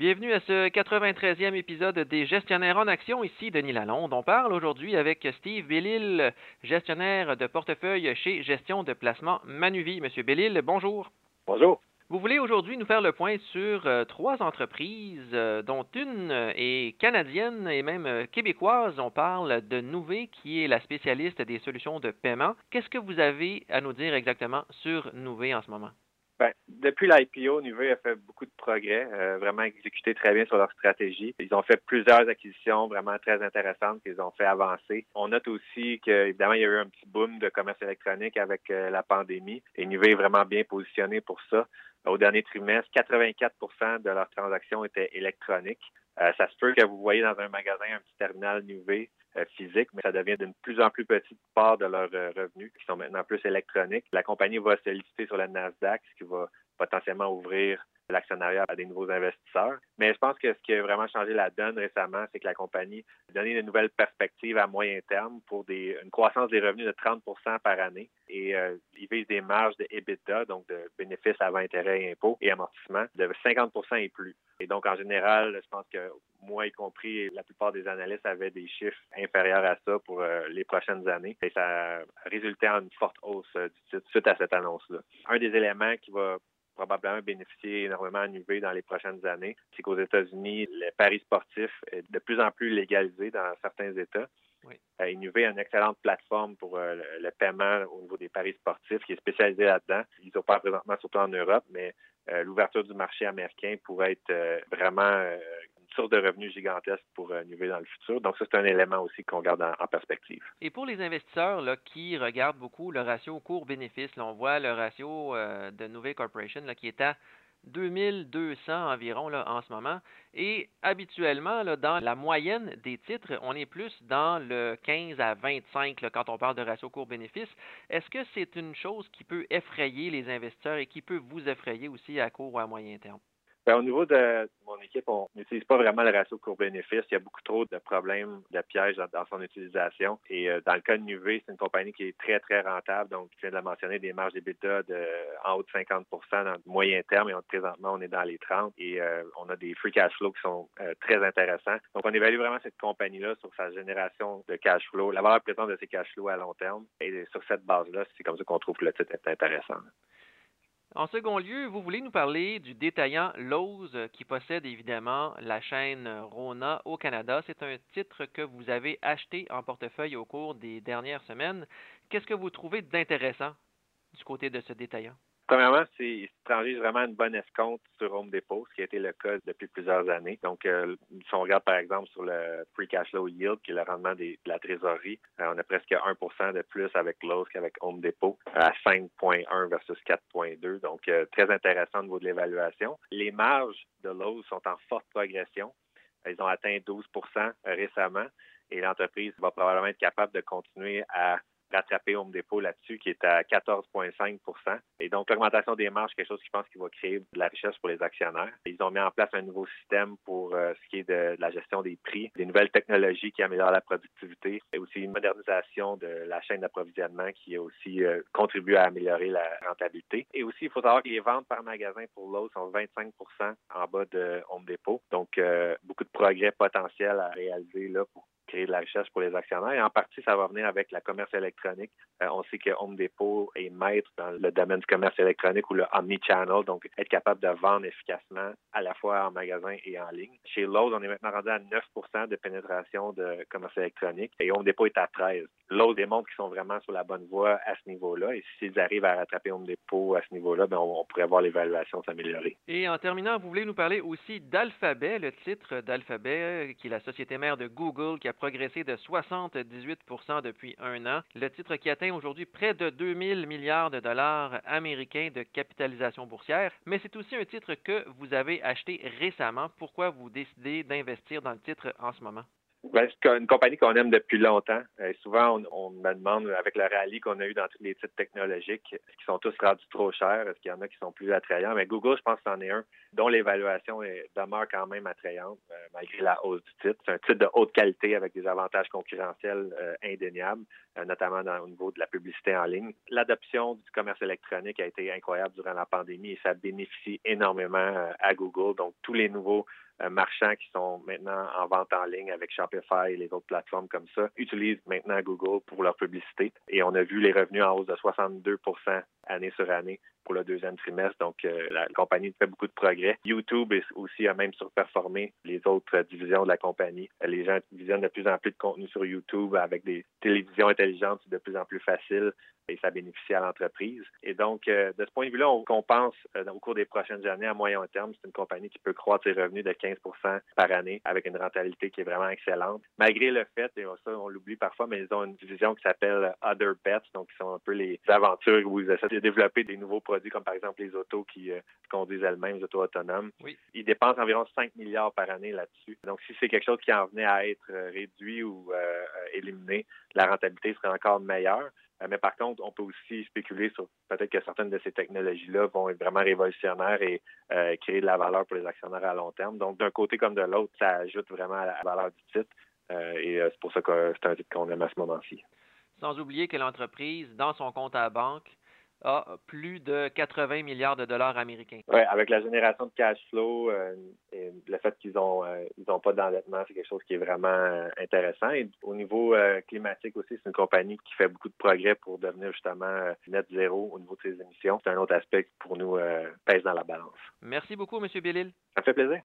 Bienvenue à ce 93e épisode des Gestionnaires en action. Ici Denis Lalonde. On parle aujourd'hui avec Steve Bellil, gestionnaire de portefeuille chez Gestion de placement Manuvie. Monsieur Bellil, bonjour. Bonjour. Vous voulez aujourd'hui nous faire le point sur euh, trois entreprises, euh, dont une est canadienne et même euh, québécoise. On parle de Nouvé, qui est la spécialiste des solutions de paiement. Qu'est-ce que vous avez à nous dire exactement sur Nouvé en ce moment? Ben, depuis l'IPO, Nuvei a fait beaucoup de progrès, vraiment exécuté très bien sur leur stratégie. Ils ont fait plusieurs acquisitions vraiment très intéressantes qu'ils ont fait avancer. On note aussi qu'évidemment, il y a eu un petit boom de commerce électronique avec la pandémie et Nuvei est vraiment bien positionné pour ça. Au dernier trimestre, 84% de leurs transactions étaient électroniques. Euh, ça se peut que vous voyez dans un magasin un petit terminal Nuvei euh, physique, mais ça devient d'une plus en plus petite part de leurs euh, revenus qui sont maintenant plus électroniques. La compagnie va se lister sur la Nasdaq, ce qui va potentiellement ouvrir l'actionnariat à des nouveaux investisseurs. Mais je pense que ce qui a vraiment changé la donne récemment, c'est que la compagnie a donné de nouvelles perspectives à moyen terme pour une croissance des revenus de 30% par année. Et euh, ils visent des marges de EBITDA, donc de bénéfices avant intérêt et impôts et amortissement, de 50% et plus. Et donc, en général, je pense que moi y compris, la plupart des analystes avaient des chiffres inférieurs à ça pour euh, les prochaines années. Et ça a résulté en une forte hausse euh, suite à cette annonce-là. Un des éléments qui va probablement bénéficier énormément à UV dans les prochaines années. C'est qu'aux États-Unis, le paris sportif est de plus en plus légalisé dans certains États. Oui. Euh, a une excellente plateforme pour euh, le, paiement au niveau des paris sportifs qui est spécialisé là-dedans. Ils opèrent présentement surtout en Europe, mais euh, l'ouverture du marché américain pourrait être vraiment source de revenus gigantesque pour euh, dans le futur. Donc, ça, c'est un élément aussi qu'on garde en, perspective. Et pour les investisseurs là, qui regardent beaucoup le ratio court-bénéfice, on voit le ratio euh, de Nuvei Corporation là, qui est à 2200 environ là, en ce moment. Et habituellement, là, dans la moyenne des titres, on est plus dans le 15 à 25 là, quand on parle de ratio court-bénéfice. Est-ce que c'est une chose qui peut effrayer les investisseurs et qui peut vous effrayer aussi à court ou à moyen terme? Ben, au niveau de mon équipe, on n'utilise pas vraiment le ratio court-bénéfice. Il y a beaucoup trop de problèmes, de pièges dans, son utilisation. Et euh, dans le cas de Nuvei, c'est une compagnie qui est très, très rentable. Donc, je viens de la mentionner, des marges d'EBITDA de en haut de 50% dans le moyen terme. Et présentement, on est dans les 30 et euh, on a des free cash flow qui sont euh, très intéressants. Donc, on évalue vraiment cette compagnie-là sur sa génération de cash flow, la valeur présente de ses cash flows à long terme. Et sur cette base-là, c'est comme ça qu'on trouve que le titre est intéressant. En second lieu, vous voulez nous parler du détaillant Lowe's euh, qui possède évidemment la chaîne Rona au Canada. C'est un titre que vous avez acheté en portefeuille au cours des dernières semaines. Qu'est-ce que vous trouvez d'intéressant du côté de ce détaillant? Premièrement, c'est il transige vraiment une bonne escompte sur Home Depot, ce qui a été le cas depuis plusieurs années. Donc, euh, si on regarde par exemple sur le Free Cash Flow Yield, qui est le rendement de la trésorerie, euh, on a presque 1% de plus avec Lowe's qu'avec Home Depot, à 5,1 versus 4,2. Donc, euh, très intéressant au niveau de l'évaluation. Les marges de Lowe's sont en forte progression. Ils ont atteint 12% récemment et l'entreprise va probablement être capable de continuer à rattraper Home Depot là-dessus, qui est à 14,5 Et donc, l'augmentation des marges, quelque chose qui pense qu'il va créer de la richesse pour les actionnaires. Ils ont mis en place un nouveau système pour euh, ce qui est de, la gestion des prix, des nouvelles technologies qui améliorent la productivité et aussi une modernisation de la chaîne d'approvisionnement qui a aussi euh, contribué à améliorer la rentabilité. Et aussi, il faut savoir que les ventes par magasin pour Lowe's sont 25 en bas de Home Depot. Donc, euh, beaucoup de progrès potentiels à réaliser là pour créer de la richesse pour les actionnaires. Et en partie, ça va venir avec la commerce électronique. Euh, on sait que Home Depot est maître dans le domaine du commerce électronique ou le omni-channel, donc être capable de vendre efficacement à la fois en magasin et en ligne. Chez Lowe's, on est maintenant rendu à 9% de pénétration de commerce électronique et Home Depot est à 13 Lowe's démontre qu'ils sont vraiment sur la bonne voie à ce niveau-là. Et s'ils arrivent à rattraper Home Depot à ce niveau-là, ben on, pourrait voir l'évaluation s'améliorer. Et en terminant, vous voulez nous parler aussi d'Alphabet, le titre d'Alphabet, qui est la société mère de Google, qui a progressé de 78% depuis un an. Le titre qui atteint aujourd'hui près de 2000 milliards de dollars américains de capitalisation boursière. Mais c'est aussi un titre que vous avez acheté récemment. Pourquoi vous décidez d'investir dans le titre en ce moment? Ben, c'est une compagnie qu'on aime depuis longtemps. Euh, souvent, on, me demande, avec le rallye qu'on a eu dans tous les titres technologiques, est-ce qu'ils sont tous rendus trop chers? Est-ce qu'il y en a qui sont plus attrayants? Mais Google, je pense que c'en est un dont l'évaluation demeure quand même attrayante malgré la hausse du titre. C'est un titre de haute qualité avec des avantages concurrentiels indéniables, notamment au niveau de la publicité en ligne. L'adoption du commerce électronique a été incroyable durant la pandémie et ça bénéficie énormément à Google. Donc, tous les nouveaux euh, marchands qui sont maintenant en vente en ligne avec Shopify et les autres plateformes comme ça utilisent maintenant Google pour leur publicité. Et on a vu les revenus en hausse de 62 année sur année pour le deuxième trimestre. Donc, euh, la compagnie fait beaucoup de progrès. YouTube aussi a même surperformé les autres divisions de la compagnie. Les gens visionnent de plus en plus de contenu sur YouTube avec des télévisions intelligentes de plus en plus faciles et ça bénéficie à l'entreprise. Et donc, euh, de ce point de vue-là, on, pense euh, au cours des prochaines années, à moyen terme, c'est une compagnie qui peut croître ses revenus de 15 par année avec une rentabilité qui est vraiment excellente. Malgré le fait, et ça, on l'oublie parfois, mais ils ont une division qui s'appelle Other Bets, donc qui sont un peu les aventures où ils essaient développer des nouveaux produits, comme par exemple les autos qui euh, conduisent elles-mêmes, les autos autonomes. Oui. Ils dépensent environ 5 milliards par année là-dessus. Donc, si c'est quelque chose qui en venait à être réduit ou éliminé, la rentabilité serait encore meilleure. Euh, mais par contre, on peut aussi spéculer sur peut-être que certaines de ces technologies-là vont être vraiment révolutionnaires et euh, créer de la valeur pour les actionnaires à long terme. Donc, d'un côté comme de l'autre, ça ajoute vraiment à la valeur du titre. Euh, et c'est pour ça que c'est un titre qu'on aime à ce moment-ci. Sans oublier que l'entreprise, dans son compte à banque, a plus de 80 milliards de dollars américains. Oui, avec la génération de cash flow euh, et le fait qu'ils ont euh, ils ont pas d'endettement, c'est quelque chose qui est vraiment euh, intéressant. Et au niveau climatique aussi, c'est une compagnie qui fait beaucoup de progrès pour devenir justement net zéro au niveau de ses émissions. C'est un autre aspect qui pour nous pèse dans la balance. Merci beaucoup, M. Bellil. Ça fait plaisir.